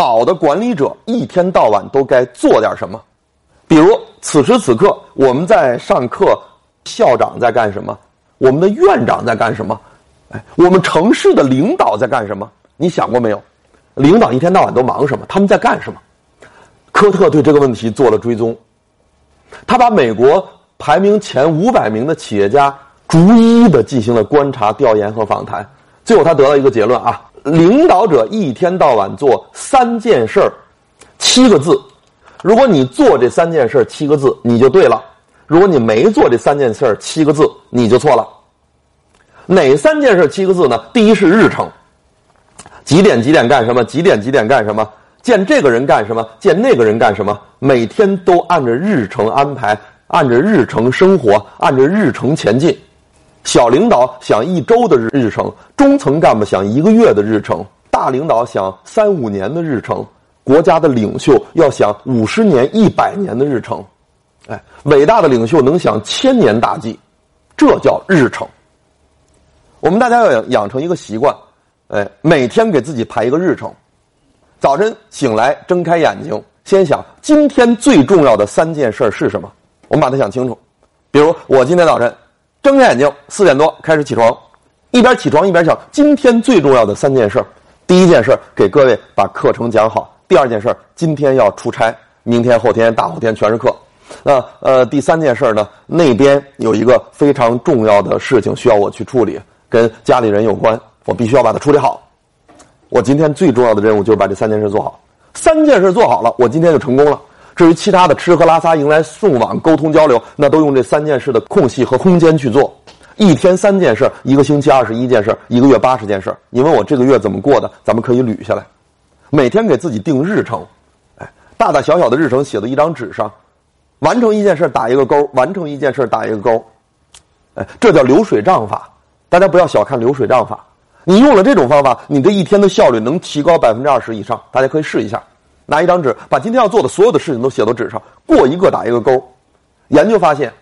好的管理者一天到晚都该做点什么？比如此时此刻我们在上课，校长在干什么？我们的院长在干什么？哎，我们城市的领导在干什么？你想过没有？领导一天到晚都忙什么？他们在干什么？科特对这个问题做了追踪，他把美国排名前五百名的企业家逐一的进行了观察、调研和访谈，最后他得到一个结论啊：领导者一天到晚做三件事儿，七个字。如果你做这三件事儿七个字，你就对了；如果你没做这三件事儿七个字，你就错了。哪三件事七个字呢？第一是日程，几点几点干什么？几点几点干什么？见这个人干什么？见那个人干什么？每天都按着日程安排，按着日程生活，按着日程前进。小领导想一周的日日程，中层干部想一个月的日程，大领导想三五年的日程。国家的领袖要想五十年、一百年的日程，哎，伟大的领袖能想千年大计，这叫日程。我们大家要养养成一个习惯，哎，每天给自己排一个日程。早晨醒来，睁开眼睛，先想今天最重要的三件事是什么。我们把它想清楚。比如我今天早晨睁开眼睛，四点多开始起床，一边起床一边想今天最重要的三件事。第一件事给各位把课程讲好。第二件事今天要出差，明天、后天、大后天全是课。那呃，第三件事呢，那边有一个非常重要的事情需要我去处理，跟家里人有关，我必须要把它处理好。我今天最重要的任务就是把这三件事做好。三件事做好了，我今天就成功了。至于其他的吃喝拉撒、迎来送往、沟通交流，那都用这三件事的空隙和空间去做。一天三件事，一个星期二十一件事，一个月八十件事。你问我这个月怎么过的，咱们可以捋下来。每天给自己定日程，哎，大大小小的日程写在一张纸上，完成一件事打一个勾，完成一件事打一个勾，哎，这叫流水账法。大家不要小看流水账法，你用了这种方法，你这一天的效率能提高百分之二十以上。大家可以试一下，拿一张纸，把今天要做的所有的事情都写到纸上，过一个打一个勾。研究发现，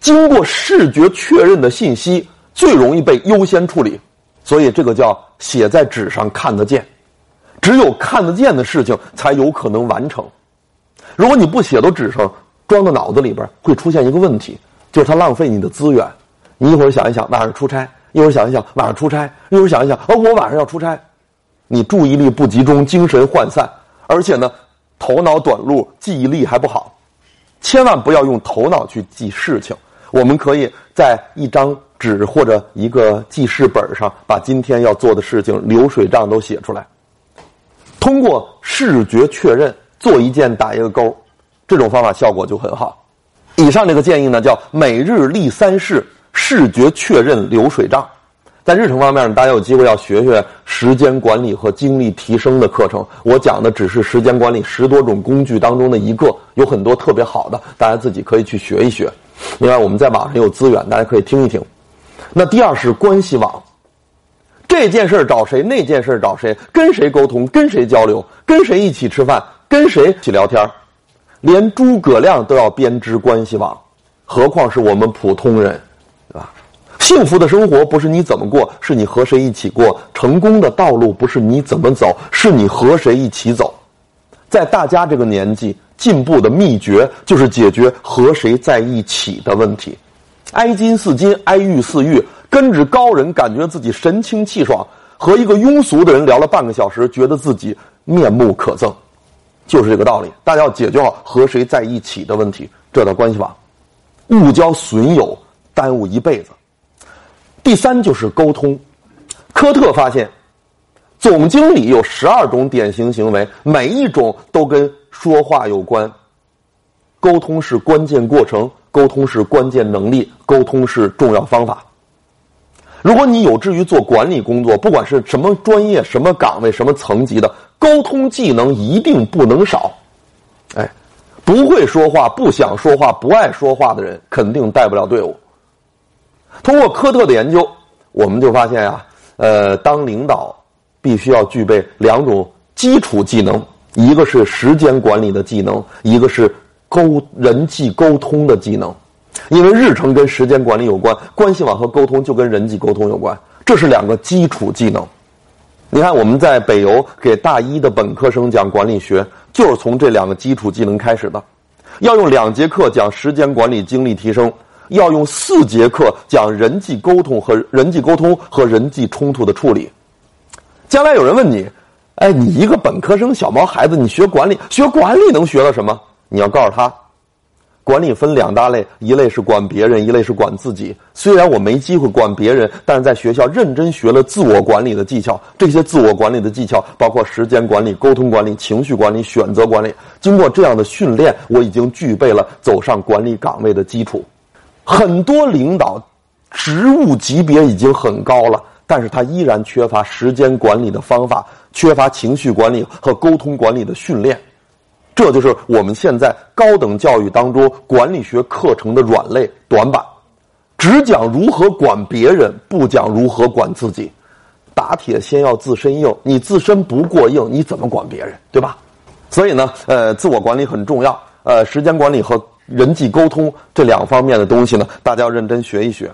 经过视觉确认的信息最容易被优先处理，所以这个叫写在纸上看得见。只有看得见的事情才有可能完成。如果你不写到纸上，装到脑子里边，会出现一个问题，就是它浪费你的资源。你一会儿想一想晚上出差，一会儿想一想晚上出差，一会儿想一想哦我晚上要出差，你注意力不集中，精神涣散，而且呢头脑短路，记忆力还不好。千万不要用头脑去记事情。我们可以在一张纸或者一个记事本上，把今天要做的事情流水账都写出来。通过视觉确认做一件打一个勾，这种方法效果就很好。以上这个建议呢，叫每日立三事，视觉确认流水账。在日程方面，大家有机会要学学时间管理和精力提升的课程。我讲的只是时间管理十多种工具当中的一个，有很多特别好的，大家自己可以去学一学。另外，我们在网上有资源，大家可以听一听。那第二是关系网。这件事儿找谁？那件事儿找谁？跟谁沟通？跟谁交流？跟谁一起吃饭？跟谁一起聊天？连诸葛亮都要编织关系网，何况是我们普通人，对吧？幸福的生活不是你怎么过，是你和谁一起过；成功的道路不是你怎么走，是你和谁一起走。在大家这个年纪，进步的秘诀就是解决和谁在一起的问题。哀金似金，哀玉似玉。跟着高人，感觉自己神清气爽；和一个庸俗的人聊了半个小时，觉得自己面目可憎，就是这个道理。大家要解决好和谁在一起的问题，这道关系网。勿交损友，耽误一辈子。第三就是沟通。科特发现，总经理有十二种典型行为，每一种都跟说话有关。沟通是关键过程，沟通是关键能力，沟通是重要方法。如果你有志于做管理工作，不管是什么专业、什么岗位、什么层级的，沟通技能一定不能少。哎，不会说话、不想说话、不爱说话的人，肯定带不了队伍。通过科特的研究，我们就发现呀，呃，当领导必须要具备两种基础技能，一个是时间管理的技能，一个是沟人际沟通的技能。因为日程跟时间管理有关，关系网和沟通就跟人际沟通有关，这是两个基础技能。你看，我们在北邮给大一的本科生讲管理学，就是从这两个基础技能开始的。要用两节课讲时间管理、精力提升，要用四节课讲人际沟通和人际沟通和人际冲突的处理。将来有人问你，哎，你一个本科生小毛孩子，你学管理，学管理能学到什么？你要告诉他。管理分两大类，一类是管别人，一类是管自己。虽然我没机会管别人，但是在学校认真学了自我管理的技巧。这些自我管理的技巧包括时间管理、沟通管理、情绪管理、选择管理。经过这样的训练，我已经具备了走上管理岗位的基础。很多领导职务级别已经很高了，但是他依然缺乏时间管理的方法，缺乏情绪管理和沟通管理的训练。这就是我们现在高等教育当中管理学课程的软肋短板，只讲如何管别人，不讲如何管自己。打铁先要自身硬，你自身不过硬，你怎么管别人，对吧？所以呢，呃，自我管理很重要。呃，时间管理和人际沟通这两方面的东西呢，大家要认真学一学。